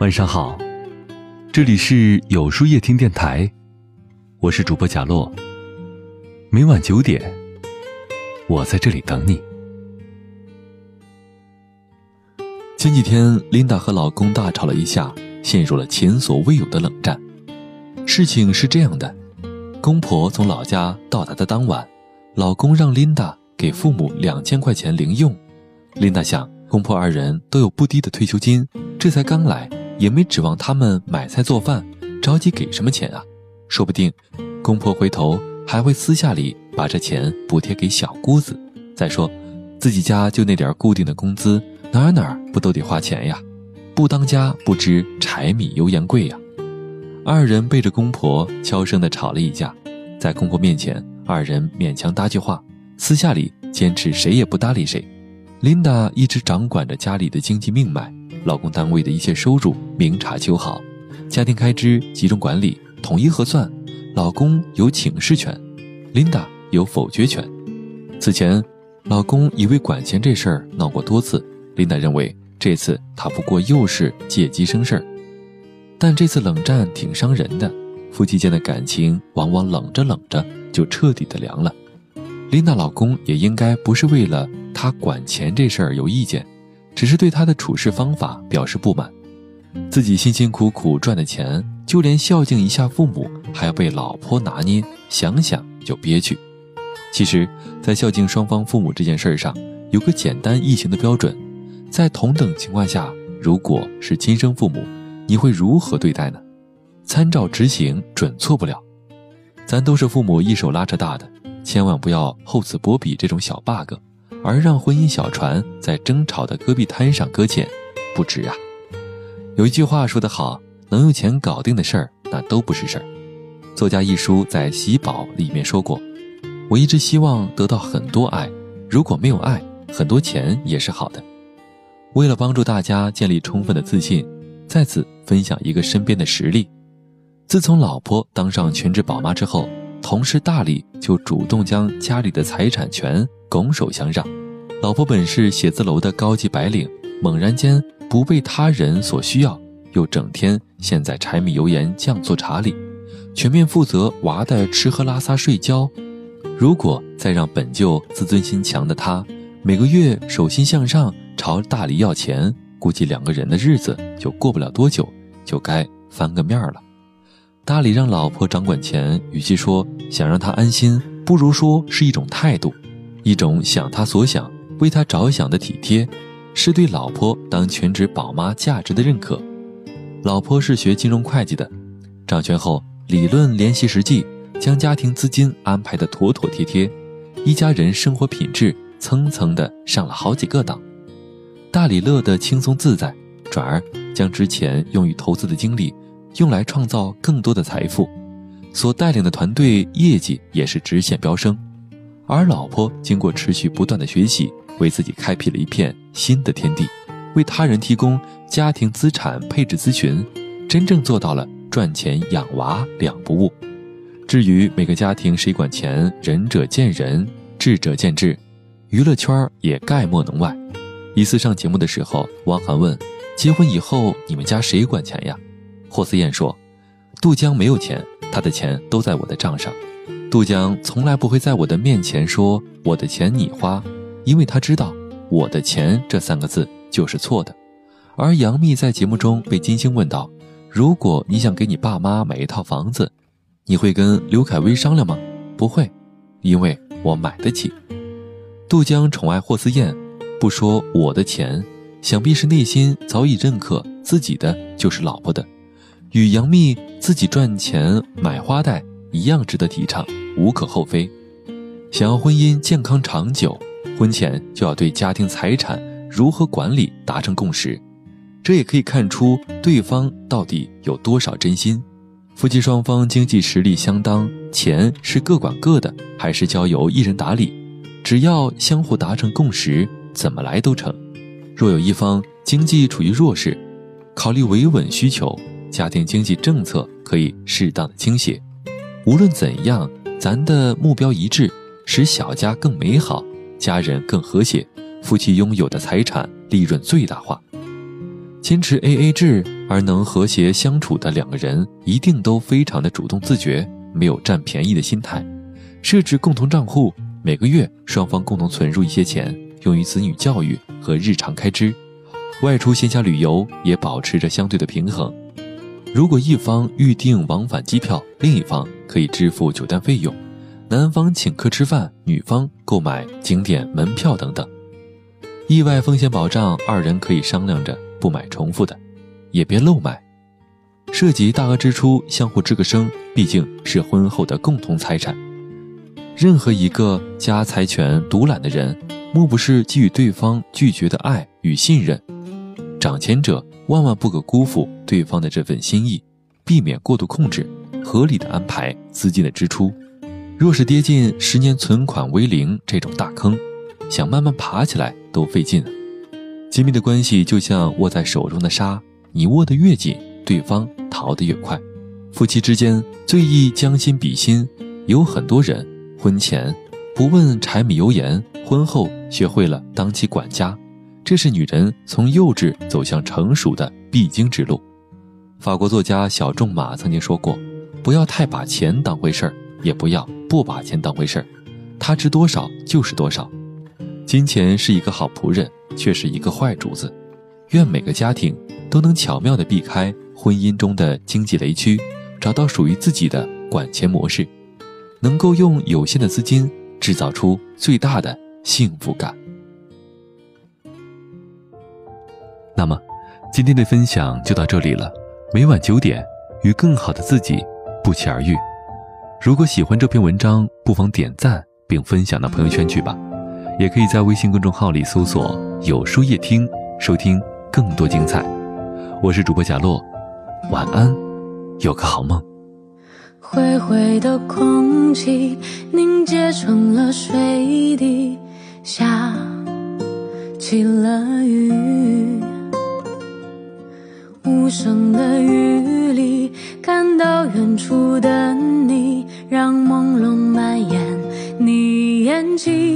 晚上好，这里是有书夜听电台，我是主播贾洛。每晚九点，我在这里等你。前几天，琳达和老公大吵了一架，陷入了前所未有的冷战。事情是这样的，公婆从老家到达的当晚，老公让琳达给父母两千块钱零用。琳达想，公婆二人都有不低的退休金，这才刚来。也没指望他们买菜做饭，着急给什么钱啊？说不定，公婆回头还会私下里把这钱补贴给小姑子。再说，自己家就那点固定的工资，哪哪不都得花钱呀？不当家不知柴米油盐贵呀！二人背着公婆悄声地吵了一架，在公婆面前，二人勉强搭句话，私下里坚持谁也不搭理谁。琳达一直掌管着家里的经济命脉。老公单位的一切收入明察秋毫，家庭开支集中管理，统一核算。老公有请示权，琳达有否决权。此前，老公以为管钱这事儿闹过多次，琳达认为这次他不过又是借机生事儿。但这次冷战挺伤人的，夫妻间的感情往往冷着冷着就彻底的凉了。琳达老公也应该不是为了他管钱这事儿有意见。只是对他的处事方法表示不满，自己辛辛苦苦赚的钱，就连孝敬一下父母还要被老婆拿捏，想想就憋屈。其实，在孝敬双方父母这件事上，有个简单易行的标准：在同等情况下，如果是亲生父母，你会如何对待呢？参照执行，准错不了。咱都是父母一手拉扯大的，千万不要厚此薄彼这种小 bug。而让婚姻小船在争吵的戈壁滩上搁浅，不值啊！有一句话说得好，能用钱搞定的事儿，那都不是事儿。作家一书在《喜宝》里面说过：“我一直希望得到很多爱，如果没有爱，很多钱也是好的。”为了帮助大家建立充分的自信，再次分享一个身边的实例：自从老婆当上全职宝妈之后，同事大力就主动将家里的财产权。拱手相让，老婆本是写字楼的高级白领，猛然间不被他人所需要，又整天陷在柴米油盐酱醋茶里，全面负责娃的吃喝拉撒睡觉。如果再让本就自尊心强的他每个月手心向上朝大理要钱，估计两个人的日子就过不了多久，就该翻个面了。大理让老婆掌管钱，与其说想让她安心，不如说是一种态度。一种想她所想、为她着想的体贴，是对老婆当全职宝妈价值的认可。老婆是学金融会计的，掌权后理论联系实际，将家庭资金安排的妥妥帖帖，一家人生活品质蹭蹭的上了好几个档。大理乐得轻松自在，转而将之前用于投资的精力用来创造更多的财富，所带领的团队业绩也是直线飙升。而老婆经过持续不断的学习，为自己开辟了一片新的天地，为他人提供家庭资产配置咨询，真正做到了赚钱养娃两不误。至于每个家庭谁管钱，仁者见仁，智者见智，娱乐圈也概莫能外。一次上节目的时候，汪涵问：“结婚以后你们家谁管钱呀？”霍思燕说：“杜江没有钱，他的钱都在我的账上。”杜江从来不会在我的面前说“我的钱你花”，因为他知道“我的钱”这三个字就是错的。而杨幂在节目中被金星问到：“如果你想给你爸妈买一套房子，你会跟刘恺威商量吗？”不会，因为我买得起。杜江宠爱霍思燕，不说我的钱，想必是内心早已认可自己的就是老婆的，与杨幂自己赚钱买花戴。一样值得提倡，无可厚非。想要婚姻健康长久，婚前就要对家庭财产如何管理达成共识。这也可以看出对方到底有多少真心。夫妻双方经济实力相当，钱是各管各的，还是交由一人打理？只要相互达成共识，怎么来都成。若有一方经济处于弱势，考虑维稳需求，家庭经济政策可以适当的倾斜。无论怎样，咱的目标一致，使小家更美好，家人更和谐，夫妻拥有的财产利润最大化。坚持 A A 制而能和谐相处的两个人，一定都非常的主动自觉，没有占便宜的心态。设置共同账户，每个月双方共同存入一些钱，用于子女教育和日常开支。外出线下旅游也保持着相对的平衡。如果一方预订往返机票，另一方可以支付酒店费用；男方请客吃饭，女方购买景点门票等等。意外风险保障，二人可以商量着。不买重复的，也别漏买。涉及大额支出，相互吱个声，毕竟是婚后的共同财产。任何一个家财权独揽的人，莫不是给予对方拒绝的爱与信任？掌钱者万万不可辜负对方的这份心意，避免过度控制，合理的安排资金的支出。若是跌进十年存款为零这种大坑，想慢慢爬起来都费劲。亲密的关系就像握在手中的沙，你握得越紧，对方逃得越快。夫妻之间最易将心比心，有很多人婚前不问柴米油盐，婚后学会了当起管家，这是女人从幼稚走向成熟的必经之路。法国作家小仲马曾经说过：“不要太把钱当回事儿，也不要不把钱当回事儿，它值多少就是多少。金钱是一个好仆人。”却是一个坏主子。愿每个家庭都能巧妙地避开婚姻中的经济雷区，找到属于自己的管钱模式，能够用有限的资金制造出最大的幸福感。那么，今天的分享就到这里了。每晚九点，与更好的自己不期而遇。如果喜欢这篇文章，不妨点赞并分享到朋友圈去吧。也可以在微信公众号里搜索“有书夜听”，收听更多精彩。我是主播贾洛，晚安，有个好梦。灰灰的空气凝结成了水滴，下起了雨。无声的雨里，看到远处的你，让朦胧蔓延你眼睛。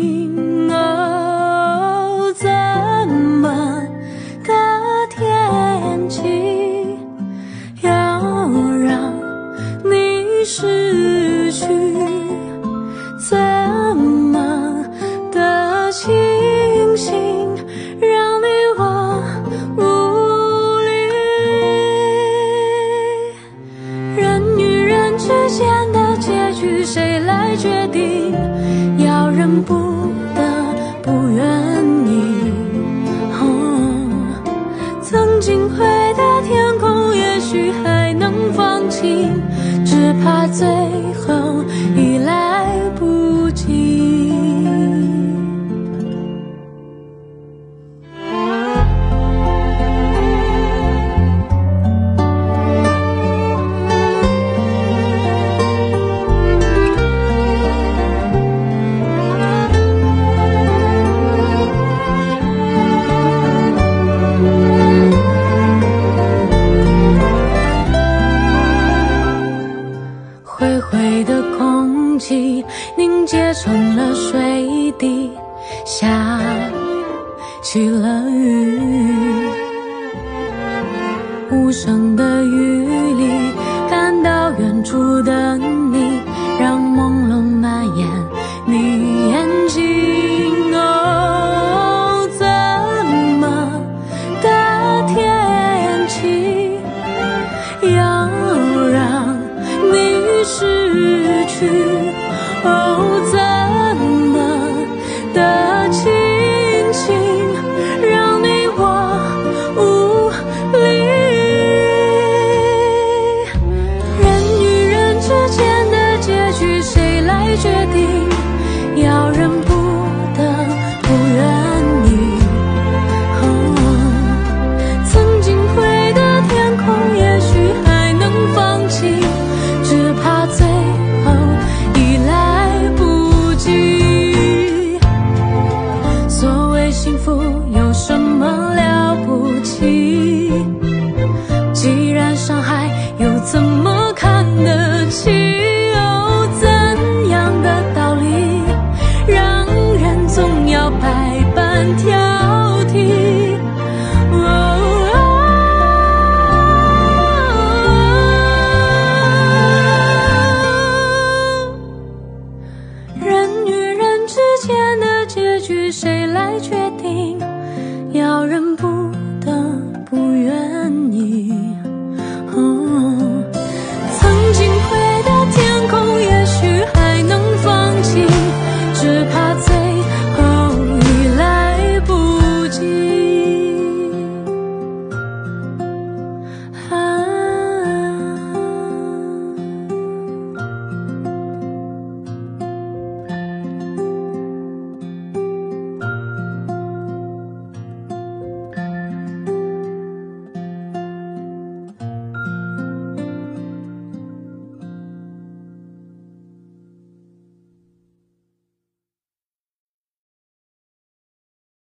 才决定，要人不得不愿意。哦，曾经灰的天空，也许还能放晴，只怕最。气凝结成了水滴，下起了雨，无声的雨里感到远处的你。拜。